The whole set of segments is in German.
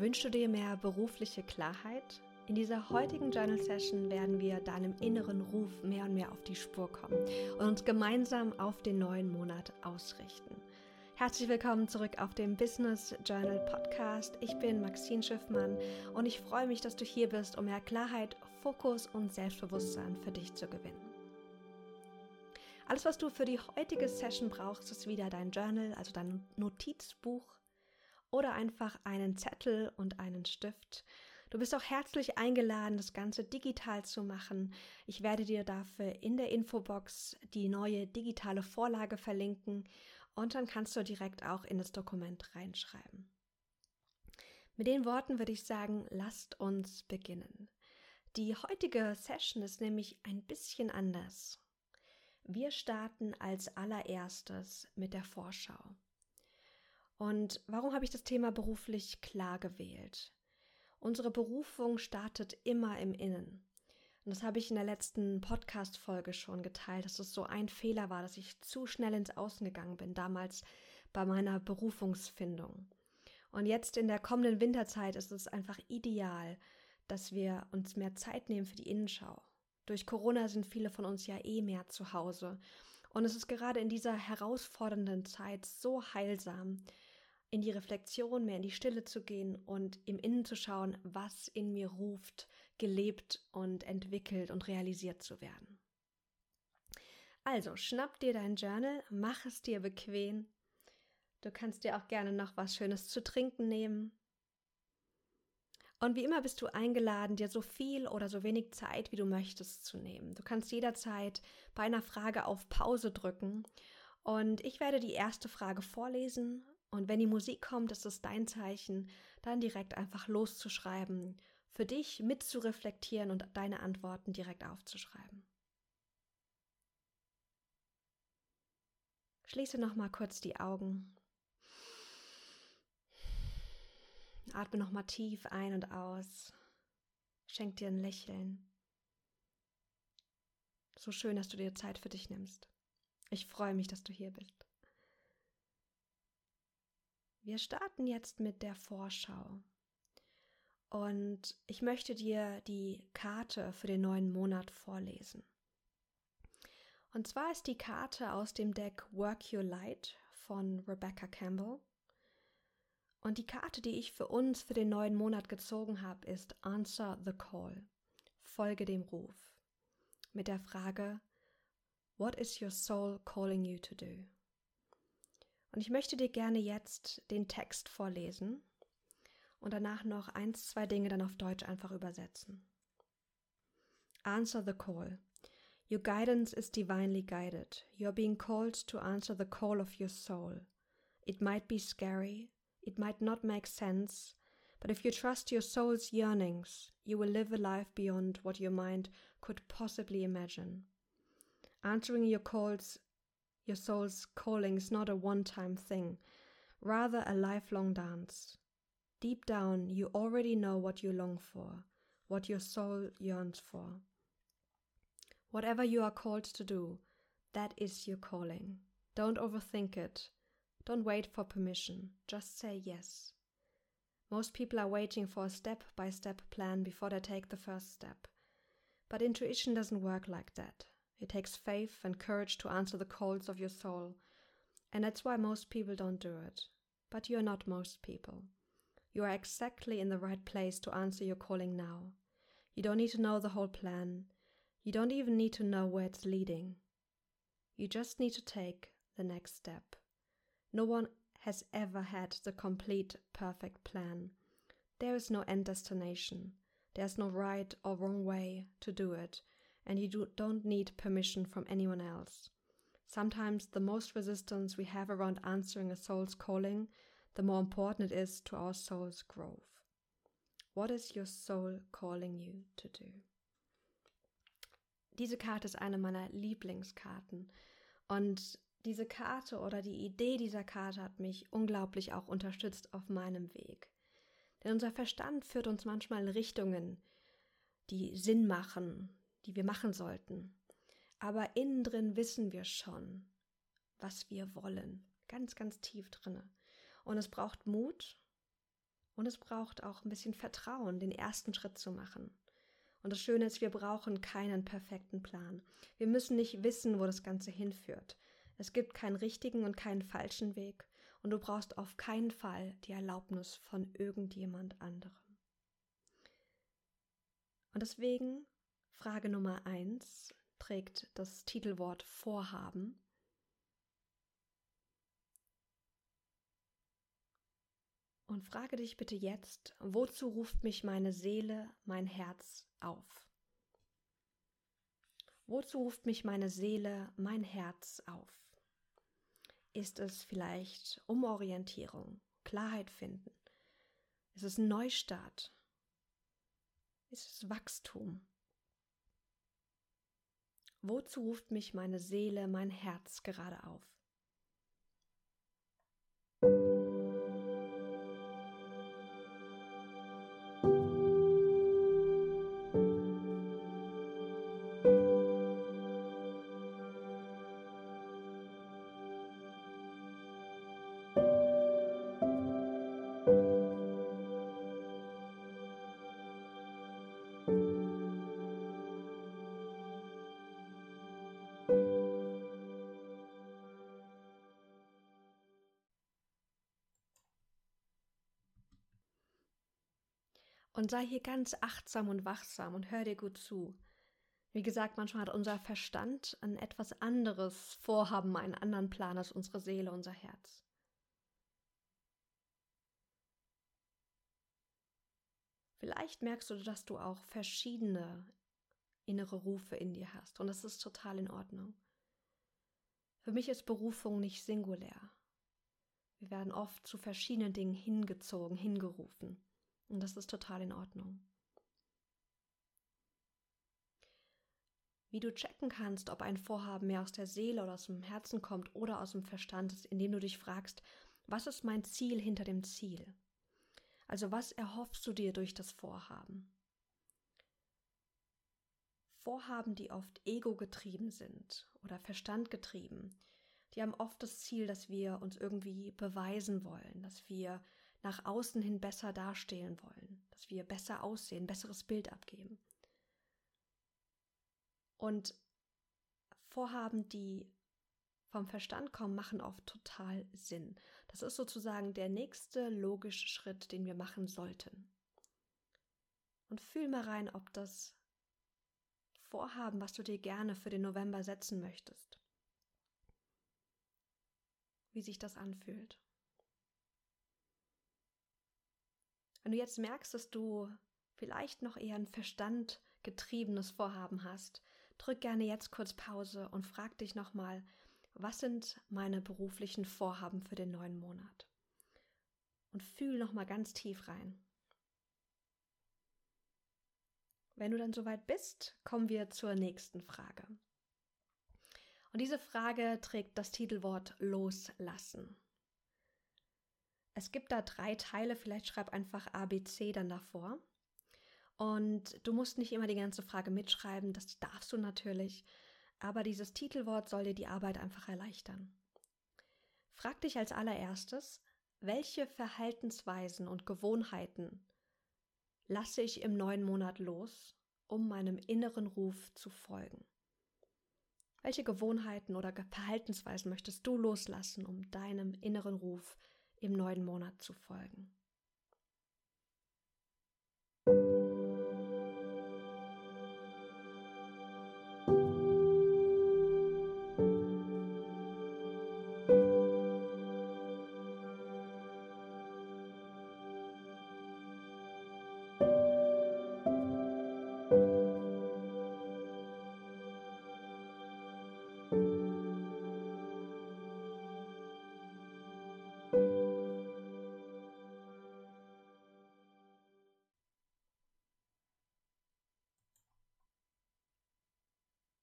Wünschst du dir mehr berufliche Klarheit? In dieser heutigen Journal Session werden wir deinem inneren Ruf mehr und mehr auf die Spur kommen und uns gemeinsam auf den neuen Monat ausrichten. Herzlich willkommen zurück auf dem Business Journal Podcast. Ich bin Maxine Schiffmann und ich freue mich, dass du hier bist, um mehr Klarheit, Fokus und Selbstbewusstsein für dich zu gewinnen. Alles, was du für die heutige Session brauchst, ist wieder dein Journal, also dein Notizbuch oder einfach einen Zettel und einen Stift. Du bist auch herzlich eingeladen, das Ganze digital zu machen. Ich werde dir dafür in der Infobox die neue digitale Vorlage verlinken und dann kannst du direkt auch in das Dokument reinschreiben. Mit den Worten würde ich sagen, lasst uns beginnen. Die heutige Session ist nämlich ein bisschen anders. Wir starten als allererstes mit der Vorschau. Und warum habe ich das Thema beruflich klar gewählt? Unsere Berufung startet immer im Innen. Und das habe ich in der letzten Podcast-Folge schon geteilt, dass es so ein Fehler war, dass ich zu schnell ins Außen gegangen bin, damals bei meiner Berufungsfindung. Und jetzt in der kommenden Winterzeit ist es einfach ideal, dass wir uns mehr Zeit nehmen für die Innenschau. Durch Corona sind viele von uns ja eh mehr zu Hause. Und es ist gerade in dieser herausfordernden Zeit so heilsam, in die Reflexion, mehr in die Stille zu gehen und im Innen zu schauen, was in mir ruft, gelebt und entwickelt und realisiert zu werden. Also, schnapp dir dein Journal, mach es dir bequem. Du kannst dir auch gerne noch was Schönes zu trinken nehmen. Und wie immer bist du eingeladen, dir so viel oder so wenig Zeit, wie du möchtest, zu nehmen. Du kannst jederzeit bei einer Frage auf Pause drücken. Und ich werde die erste Frage vorlesen und wenn die Musik kommt, ist es dein Zeichen, dann direkt einfach loszuschreiben, für dich mitzureflektieren und deine Antworten direkt aufzuschreiben. Schließe noch mal kurz die Augen. Atme noch mal tief ein und aus. Schenk dir ein Lächeln. So schön, dass du dir Zeit für dich nimmst. Ich freue mich, dass du hier bist. Wir starten jetzt mit der Vorschau. Und ich möchte dir die Karte für den neuen Monat vorlesen. Und zwar ist die Karte aus dem Deck Work Your Light von Rebecca Campbell. Und die Karte, die ich für uns für den neuen Monat gezogen habe, ist Answer the Call. Folge dem Ruf. Mit der Frage, What is your soul calling you to do? Und ich möchte dir gerne jetzt den Text vorlesen und danach noch eins, zwei Dinge dann auf Deutsch einfach übersetzen. Answer the call. Your guidance is divinely guided. You are being called to answer the call of your soul. It might be scary, it might not make sense, but if you trust your soul's yearnings, you will live a life beyond what your mind could possibly imagine. Answering your calls your soul's calling is not a one time thing, rather a lifelong dance. Deep down, you already know what you long for, what your soul yearns for. Whatever you are called to do, that is your calling. Don't overthink it. Don't wait for permission. Just say yes. Most people are waiting for a step by step plan before they take the first step. But intuition doesn't work like that. It takes faith and courage to answer the calls of your soul, and that's why most people don't do it. But you're not most people. You are exactly in the right place to answer your calling now. You don't need to know the whole plan. You don't even need to know where it's leading. You just need to take the next step. No one has ever had the complete, perfect plan. There is no end destination. There's no right or wrong way to do it and you do, don't need permission from anyone else. Sometimes the most resistance we have around answering a soul's calling, the more important it is to our soul's growth. What is your soul calling you to do? Diese Karte ist eine meiner Lieblingskarten und diese Karte oder die Idee dieser Karte hat mich unglaublich auch unterstützt auf meinem Weg. Denn unser Verstand führt uns manchmal Richtungen, die Sinn machen, die wir machen sollten. Aber innen drin wissen wir schon, was wir wollen. Ganz, ganz tief drinne. Und es braucht Mut Und es braucht auch ein bisschen Vertrauen, den ersten Schritt zu machen. Und das Schöne ist, wir brauchen keinen perfekten Plan. Wir müssen nicht wissen, wo das Ganze hinführt. Es gibt keinen richtigen und keinen falschen Weg. Und du brauchst auf keinen Fall die Erlaubnis von irgendjemand anderem. Und deswegen Frage Nummer eins trägt das Titelwort Vorhaben. Und frage dich bitte jetzt, wozu ruft mich meine Seele, mein Herz auf? Wozu ruft mich meine Seele, mein Herz auf? Ist es vielleicht Umorientierung, Klarheit finden? Ist es Neustart? Ist es Wachstum? Wozu ruft mich meine Seele, mein Herz gerade auf? Und sei hier ganz achtsam und wachsam und hör dir gut zu. Wie gesagt, manchmal hat unser Verstand ein etwas anderes Vorhaben, einen anderen Plan als unsere Seele, unser Herz. Vielleicht merkst du, dass du auch verschiedene innere Rufe in dir hast und das ist total in Ordnung. Für mich ist Berufung nicht singulär. Wir werden oft zu verschiedenen Dingen hingezogen, hingerufen. Und das ist total in Ordnung. Wie du checken kannst, ob ein Vorhaben mehr aus der Seele oder aus dem Herzen kommt oder aus dem Verstand, ist, indem du dich fragst, was ist mein Ziel hinter dem Ziel? Also was erhoffst du dir durch das Vorhaben? Vorhaben, die oft ego-getrieben sind oder verstandgetrieben, die haben oft das Ziel, dass wir uns irgendwie beweisen wollen, dass wir nach außen hin besser dastehen wollen, dass wir besser aussehen, besseres Bild abgeben. Und Vorhaben, die vom Verstand kommen, machen oft total Sinn. Das ist sozusagen der nächste logische Schritt, den wir machen sollten. Und fühl mal rein, ob das Vorhaben, was du dir gerne für den November setzen möchtest, wie sich das anfühlt. Wenn du jetzt merkst, dass du vielleicht noch eher ein verstandgetriebenes Vorhaben hast, drück gerne jetzt kurz Pause und frag dich nochmal, was sind meine beruflichen Vorhaben für den neuen Monat? Und fühl nochmal ganz tief rein. Wenn du dann soweit bist, kommen wir zur nächsten Frage. Und diese Frage trägt das Titelwort Loslassen. Es gibt da drei Teile, vielleicht schreib einfach ABC dann davor. Und du musst nicht immer die ganze Frage mitschreiben, das darfst du natürlich, aber dieses Titelwort soll dir die Arbeit einfach erleichtern. Frag dich als allererstes, welche Verhaltensweisen und Gewohnheiten lasse ich im neuen Monat los, um meinem inneren Ruf zu folgen? Welche Gewohnheiten oder Verhaltensweisen möchtest du loslassen, um deinem inneren Ruf zu im neuen Monat zu folgen.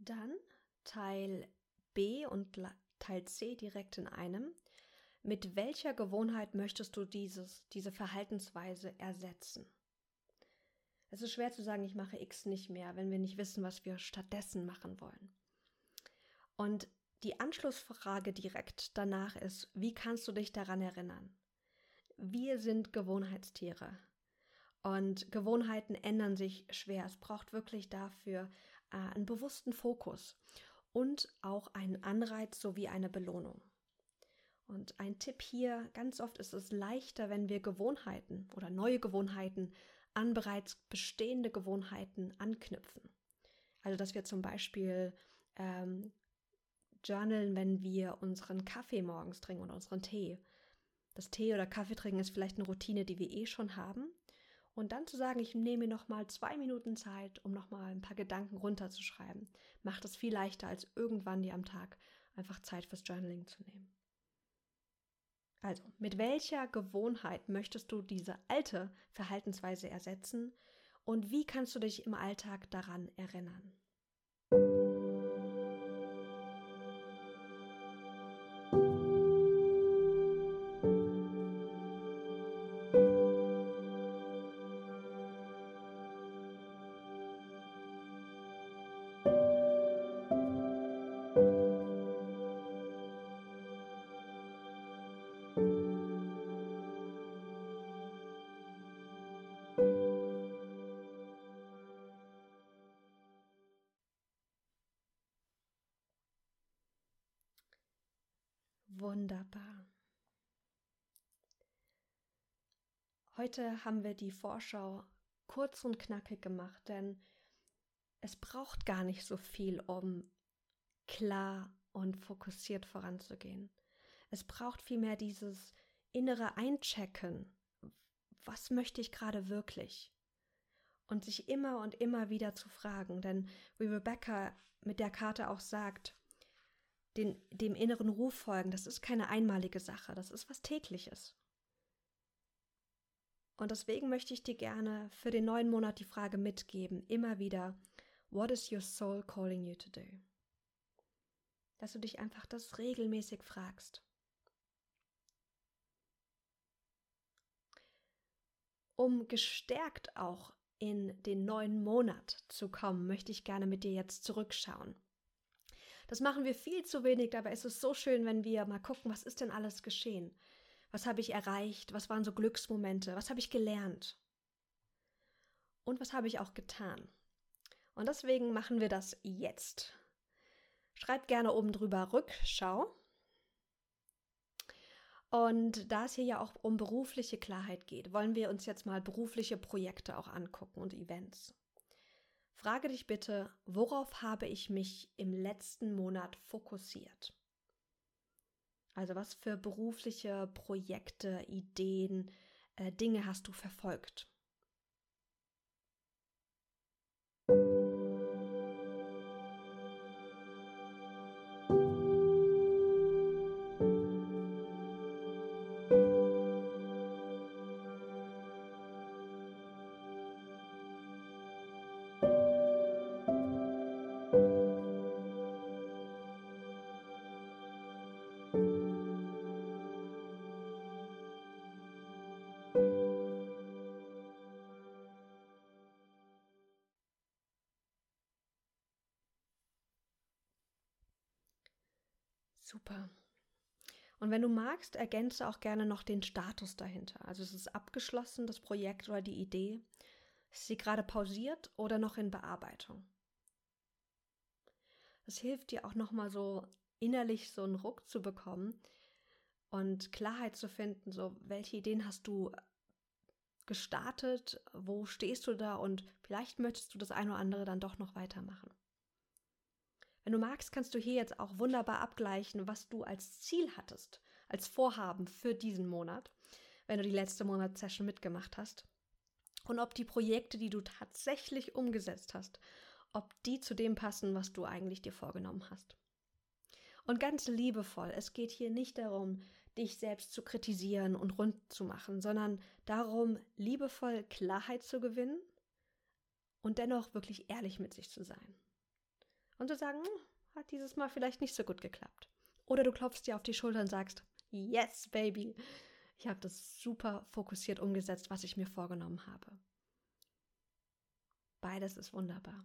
Dann Teil B und Teil C direkt in einem. Mit welcher Gewohnheit möchtest du dieses, diese Verhaltensweise ersetzen? Es ist schwer zu sagen, ich mache X nicht mehr, wenn wir nicht wissen, was wir stattdessen machen wollen. Und die Anschlussfrage direkt danach ist, wie kannst du dich daran erinnern? wir sind Gewohnheitstiere. Und Gewohnheiten ändern sich schwer. Es braucht wirklich dafür äh, einen bewussten Fokus und auch einen Anreiz sowie eine Belohnung. Und ein Tipp hier, ganz oft ist es leichter, wenn wir Gewohnheiten oder neue Gewohnheiten an bereits bestehende Gewohnheiten anknüpfen. Also dass wir zum Beispiel ähm, journalen, wenn wir unseren Kaffee morgens trinken oder unseren Tee. Das Tee oder Kaffee trinken ist vielleicht eine Routine, die wir eh schon haben. Und dann zu sagen, ich nehme mir noch mal zwei Minuten Zeit, um noch mal ein paar Gedanken runterzuschreiben, macht es viel leichter, als irgendwann dir am Tag einfach Zeit fürs Journaling zu nehmen. Also, mit welcher Gewohnheit möchtest du diese alte Verhaltensweise ersetzen und wie kannst du dich im Alltag daran erinnern? Wunderbar. Heute haben wir die Vorschau kurz und knackig gemacht, denn es braucht gar nicht so viel, um klar und fokussiert voranzugehen. Es braucht vielmehr dieses innere Einchecken. Was möchte ich gerade wirklich? Und sich immer und immer wieder zu fragen, denn wie Rebecca mit der Karte auch sagt, den, dem inneren Ruf folgen, das ist keine einmalige Sache, das ist was tägliches. Und deswegen möchte ich dir gerne für den neuen Monat die Frage mitgeben, immer wieder, what is your soul calling you to do? Dass du dich einfach das regelmäßig fragst. Um gestärkt auch in den neuen Monat zu kommen, möchte ich gerne mit dir jetzt zurückschauen. Das machen wir viel zu wenig, dabei ist es so schön, wenn wir mal gucken, was ist denn alles geschehen? Was habe ich erreicht? Was waren so Glücksmomente? Was habe ich gelernt? Und was habe ich auch getan? Und deswegen machen wir das jetzt. Schreibt gerne oben drüber Rückschau. Und da es hier ja auch um berufliche Klarheit geht, wollen wir uns jetzt mal berufliche Projekte auch angucken und Events. Frage dich bitte, worauf habe ich mich im letzten Monat fokussiert? Also was für berufliche Projekte, Ideen, äh, Dinge hast du verfolgt? Super. Und wenn du magst, ergänze auch gerne noch den Status dahinter. Also es ist abgeschlossen, das Projekt oder die Idee. Ist sie gerade pausiert oder noch in Bearbeitung? Das hilft dir auch nochmal so innerlich so einen Ruck zu bekommen und Klarheit zu finden, so welche Ideen hast du gestartet, wo stehst du da und vielleicht möchtest du das eine oder andere dann doch noch weitermachen. Wenn du magst, kannst du hier jetzt auch wunderbar abgleichen, was du als Ziel hattest, als Vorhaben für diesen Monat, wenn du die letzte Monatssession mitgemacht hast. Und ob die Projekte, die du tatsächlich umgesetzt hast, ob die zu dem passen, was du eigentlich dir vorgenommen hast. Und ganz liebevoll, es geht hier nicht darum, dich selbst zu kritisieren und rund zu machen, sondern darum, liebevoll Klarheit zu gewinnen und dennoch wirklich ehrlich mit sich zu sein und zu sagen, hm, hat dieses Mal vielleicht nicht so gut geklappt. Oder du klopfst dir auf die Schulter und sagst, yes, baby, ich habe das super fokussiert umgesetzt, was ich mir vorgenommen habe. Beides ist wunderbar.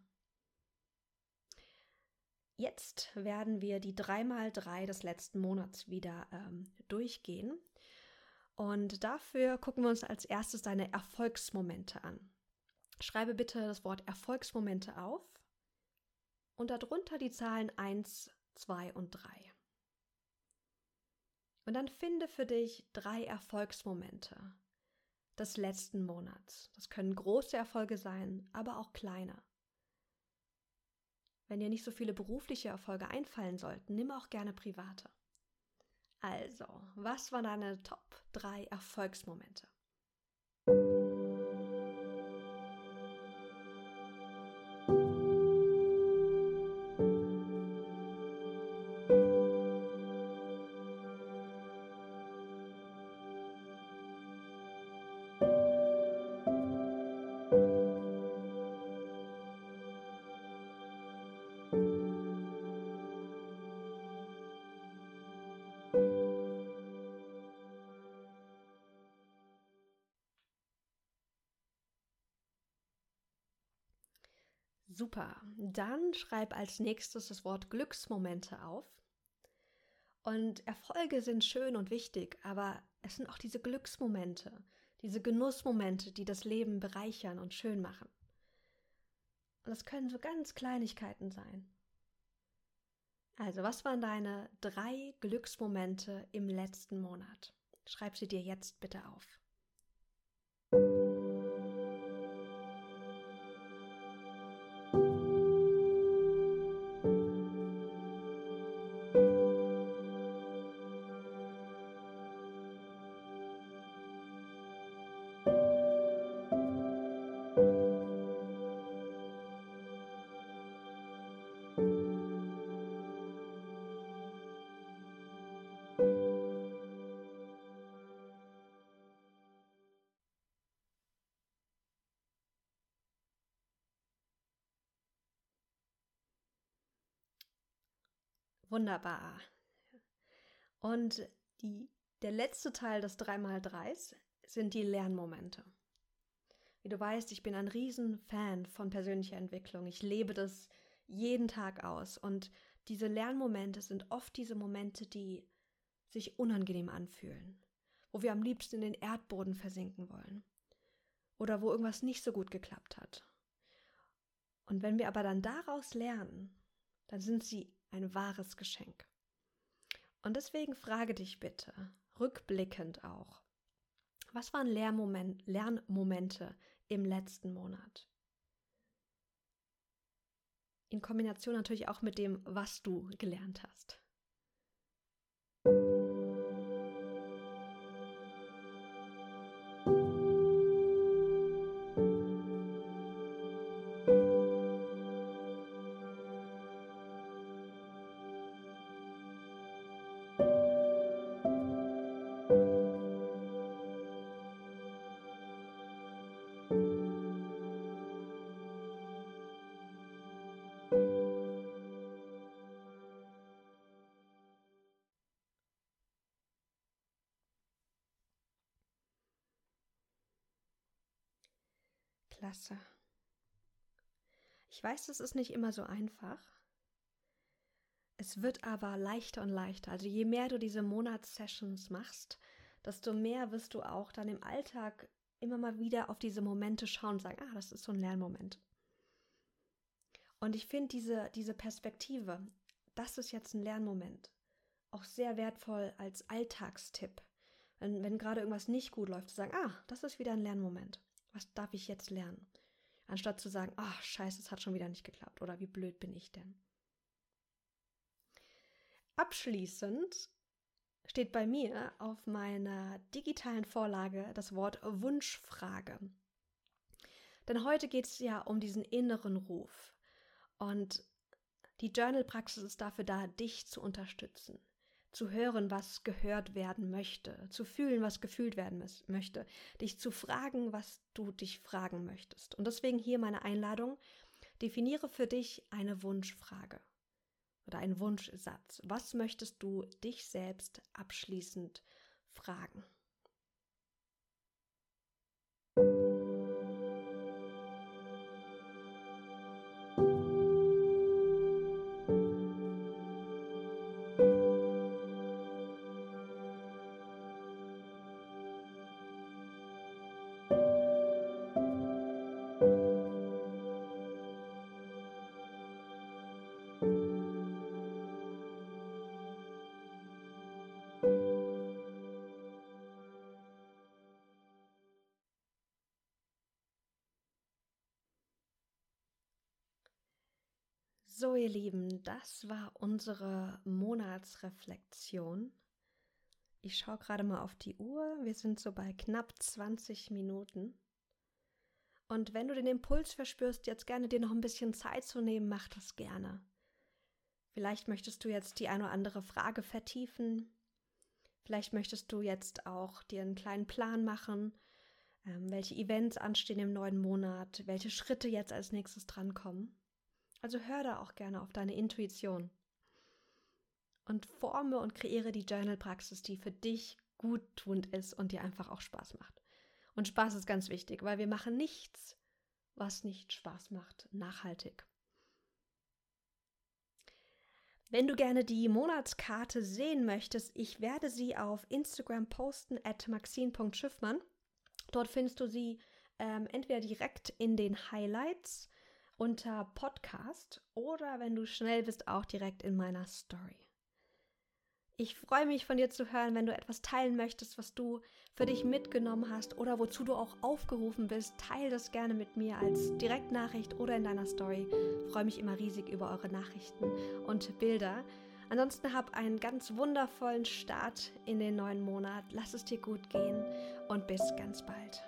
Jetzt werden wir die 3x3 des letzten Monats wieder ähm, durchgehen. Und dafür gucken wir uns als erstes deine Erfolgsmomente an. Schreibe bitte das Wort Erfolgsmomente auf und darunter die Zahlen 1, 2 und 3. Und dann finde für dich drei Erfolgsmomente des letzten Monats. Das können große Erfolge sein, aber auch kleine. Wenn dir nicht so viele berufliche Erfolge einfallen sollten, nimm auch gerne private. Also, was waren deine Top 3 Erfolgsmomente? Super. Dann schreib als nächstes das Wort Glücksmomente auf. Und Erfolge sind schön und wichtig, aber es sind auch diese Glücksmomente, diese Genussmomente, die das Leben bereichern und schön machen. Und das können so ganz Kleinigkeiten sein. Also, was waren deine drei Glücksmomente im letzten Monat? Schreib sie dir jetzt bitte auf. Wunderbar. Und die, der letzte Teil des 3x3s sind die Lernmomente. Wie du weißt, ich bin ein Riesenfan von persönlicher Entwicklung. Ich lebe das jeden Tag aus. Und diese Lernmomente sind oft diese Momente, die sich unangenehm anfühlen, wo wir am liebsten in den Erdboden versinken wollen oder wo irgendwas nicht so gut geklappt hat. Und wenn wir aber dann daraus lernen, dann sind sie ein wahres Geschenk. Und deswegen frage dich bitte, rückblickend auch, was waren Lernmoment, Lernmomente im letzten Monat? In Kombination natürlich auch mit dem, was du gelernt hast. Klasse. Ich weiß, das ist nicht immer so einfach. Es wird aber leichter und leichter. Also je mehr du diese Monatssessions machst, desto mehr wirst du auch dann im Alltag immer mal wieder auf diese Momente schauen und sagen, ah, das ist so ein Lernmoment. Und ich finde diese, diese Perspektive, das ist jetzt ein Lernmoment, auch sehr wertvoll als Alltagstipp. Wenn, wenn gerade irgendwas nicht gut läuft, zu sagen, ah, das ist wieder ein Lernmoment was darf ich jetzt lernen? Anstatt zu sagen, ach scheiße, es hat schon wieder nicht geklappt oder wie blöd bin ich denn? Abschließend steht bei mir auf meiner digitalen Vorlage das Wort Wunschfrage. Denn heute geht es ja um diesen inneren Ruf. Und die Journal-Praxis ist dafür da, dich zu unterstützen zu hören, was gehört werden möchte, zu fühlen, was gefühlt werden möchte, dich zu fragen, was du dich fragen möchtest. Und deswegen hier meine Einladung, definiere für dich eine Wunschfrage oder einen Wunschsatz. Was möchtest du dich selbst abschließend fragen? So, ihr Lieben, das war unsere Monatsreflexion. Ich schaue gerade mal auf die Uhr. Wir sind so bei knapp 20 Minuten. Und wenn du den Impuls verspürst, jetzt gerne dir noch ein bisschen Zeit zu nehmen, mach das gerne. Vielleicht möchtest du jetzt die eine oder andere Frage vertiefen. Vielleicht möchtest du jetzt auch dir einen kleinen Plan machen, ähm, welche Events anstehen im neuen Monat, welche Schritte jetzt als nächstes drankommen. Also hör da auch gerne auf deine Intuition und forme und kreiere die Journal-Praxis, die für dich gut tuend ist und dir einfach auch Spaß macht. Und Spaß ist ganz wichtig, weil wir machen nichts, was nicht Spaß macht, nachhaltig. Wenn du gerne die Monatskarte sehen möchtest, ich werde sie auf Instagram posten at maxine.schiffmann. Dort findest du sie ähm, entweder direkt in den Highlights unter Podcast oder wenn du schnell bist, auch direkt in meiner Story. Ich freue mich von dir zu hören, wenn du etwas teilen möchtest, was du für dich mitgenommen hast oder wozu du auch aufgerufen bist. Teil das gerne mit mir als Direktnachricht oder in deiner Story. Ich freue mich immer riesig über eure Nachrichten und Bilder. Ansonsten hab einen ganz wundervollen Start in den neuen Monat. Lass es dir gut gehen und bis ganz bald.